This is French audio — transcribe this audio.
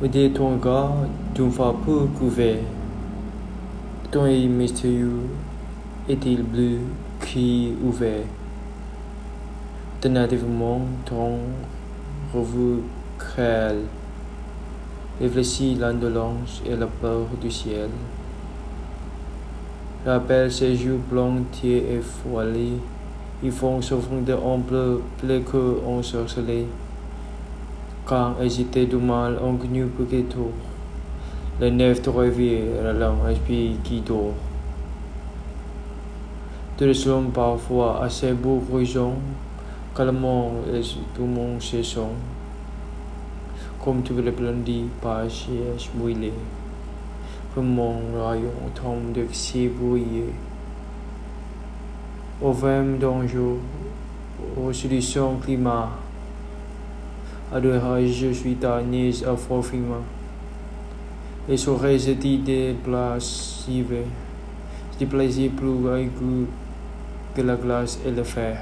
Aider ton gars d'un fa peu couvert. Ton œil mystérieux est-il bleu qui ouvert Tentativement, ton revue créole réfléchit l'indolence et la peur du ciel. Rappelle ces jours blancs, et voilés. Ils font souffrir de ample plus que ensorcelés. Quand hésiter du mal, on gnue pour. Le neuf te revient, la langue esprit qui dort. De le parfois assez beau horizon, calmement et tout mon saison. Comme tu le blondis par siège. Comme mon rayon tombe de si brouillé. Au vin d'enjeu, aux solutions climat. Deux je suis ta nièce à forfiment. Et serait cette idée placive, du plaisir plus aigu que la glace et le fer.